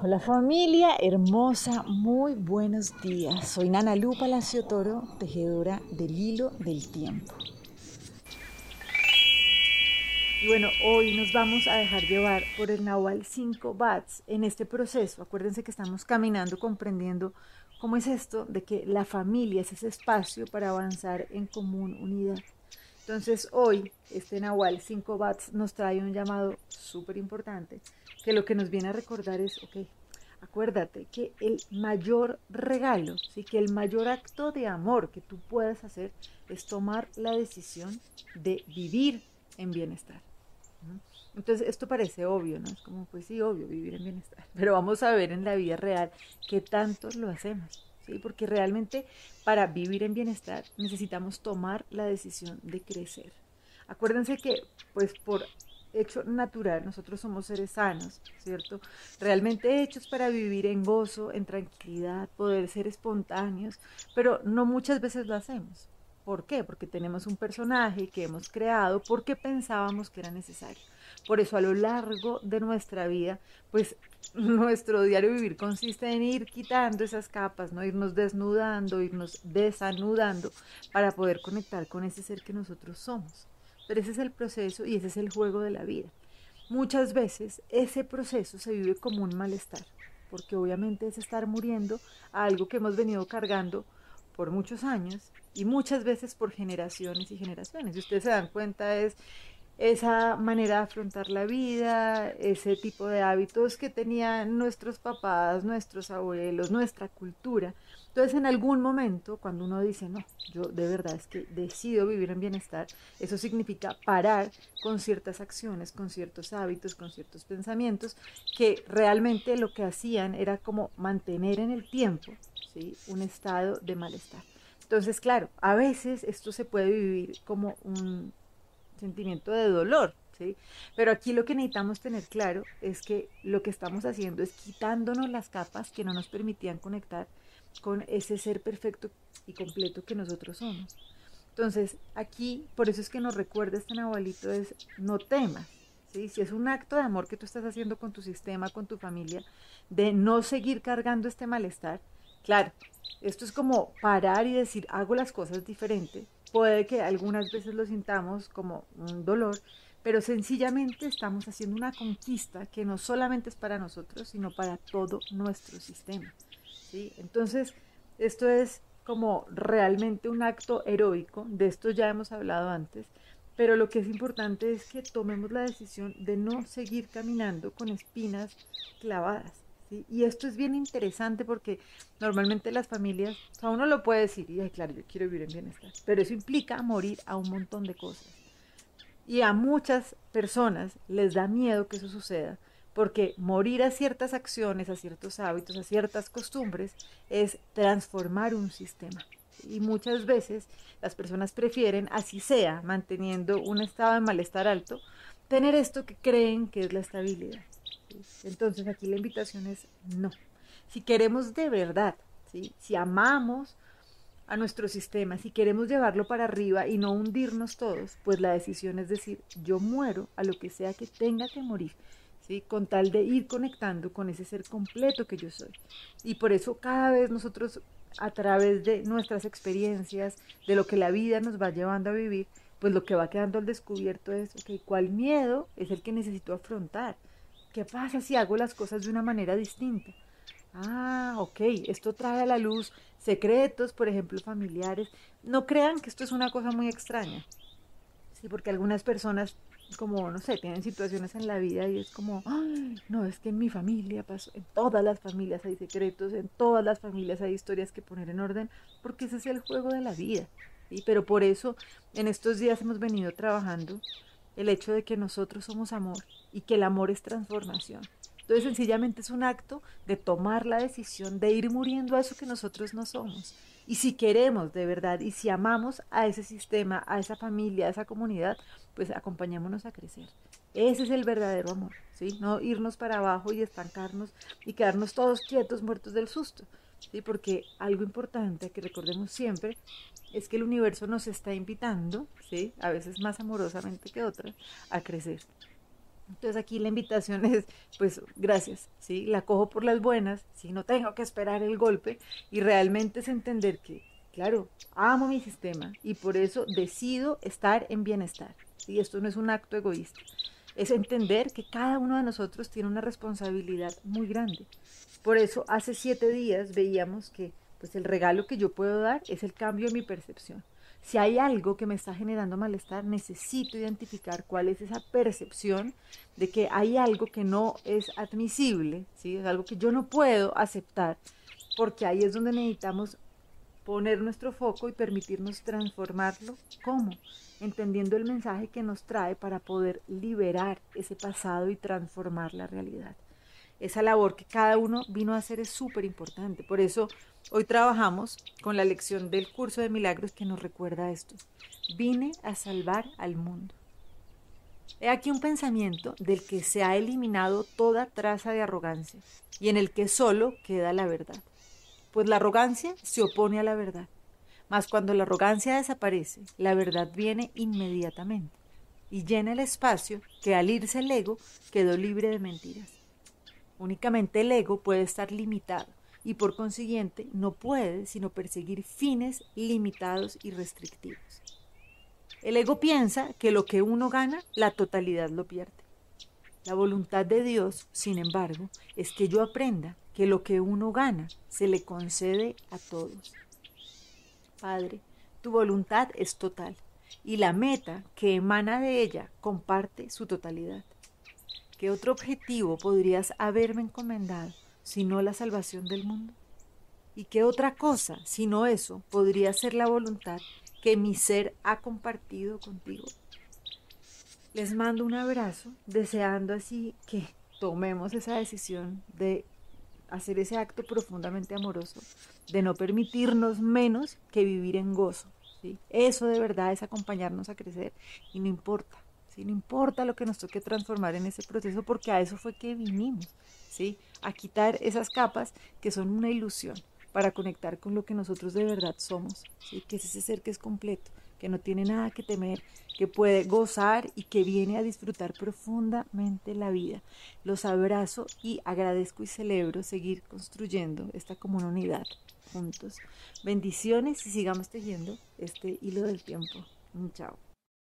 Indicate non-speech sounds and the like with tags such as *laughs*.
Hola familia hermosa, muy buenos días. Soy Nana Lu Palacio Toro, tejedora del hilo del tiempo. Y bueno, hoy nos vamos a dejar llevar por el Nahual 5 Bats en este proceso. Acuérdense que estamos caminando, comprendiendo cómo es esto de que la familia es ese espacio para avanzar en común unidad. Entonces hoy este Nahual 5 Bats nos trae un llamado súper importante que lo que nos viene a recordar es, ok, acuérdate que el mayor regalo, ¿sí? que el mayor acto de amor que tú puedes hacer es tomar la decisión de vivir en bienestar. Entonces, esto parece obvio, ¿no? Es como, pues sí, obvio, vivir en bienestar. *laughs* Pero vamos a ver en la vida real qué tanto lo hacemos, Porque realmente para vivir en bienestar necesitamos tomar la decisión de crecer. Acuérdense que, pues, por hecho natural, nosotros somos seres sanos, ¿cierto? Realmente hechos para vivir en gozo, en tranquilidad, poder ser espontáneos, pero no muchas veces lo hacemos. ¿Por qué? Porque tenemos un personaje que hemos creado porque pensábamos que era necesario. Por eso a lo largo de nuestra vida, pues *laughs* nuestro diario vivir consiste en ir quitando esas capas, no irnos desnudando, irnos desanudando para poder conectar con ese ser que nosotros somos. Pero ese es el proceso y ese es el juego de la vida. Muchas veces ese proceso se vive como un malestar, porque obviamente es estar muriendo a algo que hemos venido cargando por muchos años y muchas veces por generaciones y generaciones. Y ustedes se dan cuenta es esa manera de afrontar la vida, ese tipo de hábitos que tenían nuestros papás, nuestros abuelos, nuestra cultura, entonces, en algún momento, cuando uno dice, no, yo de verdad es que decido vivir en bienestar, eso significa parar con ciertas acciones, con ciertos hábitos, con ciertos pensamientos, que realmente lo que hacían era como mantener en el tiempo ¿sí? un estado de malestar. Entonces, claro, a veces esto se puede vivir como un sentimiento de dolor, ¿sí? Pero aquí lo que necesitamos tener claro es que lo que estamos haciendo es quitándonos las capas que no nos permitían conectar con ese ser perfecto y completo que nosotros somos. Entonces, aquí, por eso es que nos recuerda este nahualito, es no temas, ¿sí? Si es un acto de amor que tú estás haciendo con tu sistema, con tu familia, de no seguir cargando este malestar, claro, esto es como parar y decir, hago las cosas diferente. Puede que algunas veces lo sintamos como un dolor, pero sencillamente estamos haciendo una conquista que no solamente es para nosotros, sino para todo nuestro sistema. Entonces, esto es como realmente un acto heroico, de esto ya hemos hablado antes, pero lo que es importante es que tomemos la decisión de no seguir caminando con espinas clavadas. Y esto es bien interesante porque normalmente las familias, o uno lo puede decir, y claro, yo quiero vivir en bienestar, pero eso implica morir a un montón de cosas. Y a muchas personas les da miedo que eso suceda, porque morir a ciertas acciones, a ciertos hábitos, a ciertas costumbres es transformar un sistema. Y muchas veces las personas prefieren, así sea, manteniendo un estado de malestar alto, tener esto que creen que es la estabilidad. Entonces aquí la invitación es no. Si queremos de verdad, si amamos a nuestro sistema, si queremos llevarlo para arriba y no hundirnos todos, pues la decisión es decir, yo muero a lo que sea que tenga que morir con tal de ir conectando con ese ser completo que yo soy. Y por eso cada vez nosotros, a través de nuestras experiencias, de lo que la vida nos va llevando a vivir, pues lo que va quedando al descubierto es, ok, ¿cuál miedo es el que necesito afrontar? ¿Qué pasa si hago las cosas de una manera distinta? Ah, ok, esto trae a la luz secretos, por ejemplo, familiares. No crean que esto es una cosa muy extraña. Sí, porque algunas personas como, no sé, tienen situaciones en la vida y es como, no, es que en mi familia pasó, en todas las familias hay secretos, en todas las familias hay historias que poner en orden, porque ese es el juego de la vida. ¿sí? Pero por eso en estos días hemos venido trabajando el hecho de que nosotros somos amor y que el amor es transformación. Entonces sencillamente es un acto de tomar la decisión de ir muriendo a eso que nosotros no somos. Y si queremos de verdad y si amamos a ese sistema, a esa familia, a esa comunidad, pues acompañémonos a crecer. Ese es el verdadero amor, ¿sí? No irnos para abajo y estancarnos y quedarnos todos quietos, muertos del susto, ¿sí? Porque algo importante que recordemos siempre es que el universo nos está invitando, ¿sí? A veces más amorosamente que otras, a crecer. Entonces aquí la invitación es, pues gracias, ¿sí? La cojo por las buenas, si no tengo que esperar el golpe y realmente es entender que, claro, amo mi sistema y por eso decido estar en bienestar. Y esto no es un acto egoísta, es entender que cada uno de nosotros tiene una responsabilidad muy grande. Por eso hace siete días veíamos que pues el regalo que yo puedo dar es el cambio en mi percepción. Si hay algo que me está generando malestar, necesito identificar cuál es esa percepción de que hay algo que no es admisible, ¿sí? es algo que yo no puedo aceptar, porque ahí es donde necesitamos poner nuestro foco y permitirnos transformarlo. ¿Cómo? Entendiendo el mensaje que nos trae para poder liberar ese pasado y transformar la realidad. Esa labor que cada uno vino a hacer es súper importante. Por eso Hoy trabajamos con la lección del curso de milagros que nos recuerda esto. Vine a salvar al mundo. He aquí un pensamiento del que se ha eliminado toda traza de arrogancia y en el que solo queda la verdad. Pues la arrogancia se opone a la verdad. Mas cuando la arrogancia desaparece, la verdad viene inmediatamente y llena el espacio que al irse el ego quedó libre de mentiras. Únicamente el ego puede estar limitado y por consiguiente no puede sino perseguir fines limitados y restrictivos. El ego piensa que lo que uno gana, la totalidad lo pierde. La voluntad de Dios, sin embargo, es que yo aprenda que lo que uno gana se le concede a todos. Padre, tu voluntad es total y la meta que emana de ella comparte su totalidad. ¿Qué otro objetivo podrías haberme encomendado sino la salvación del mundo? ¿Y qué otra cosa, sino eso, podría ser la voluntad que mi ser ha compartido contigo? Les mando un abrazo, deseando así que tomemos esa decisión de hacer ese acto profundamente amoroso, de no permitirnos menos que vivir en gozo. ¿sí? Eso de verdad es acompañarnos a crecer y no importa, ¿sí? no importa lo que nos toque transformar en ese proceso, porque a eso fue que vinimos. ¿sí? a quitar esas capas que son una ilusión para conectar con lo que nosotros de verdad somos, ¿sí? que es ese ser que es completo, que no tiene nada que temer, que puede gozar y que viene a disfrutar profundamente la vida. Los abrazo y agradezco y celebro seguir construyendo esta como unidad juntos. Bendiciones y sigamos tejiendo este hilo del tiempo. Chao.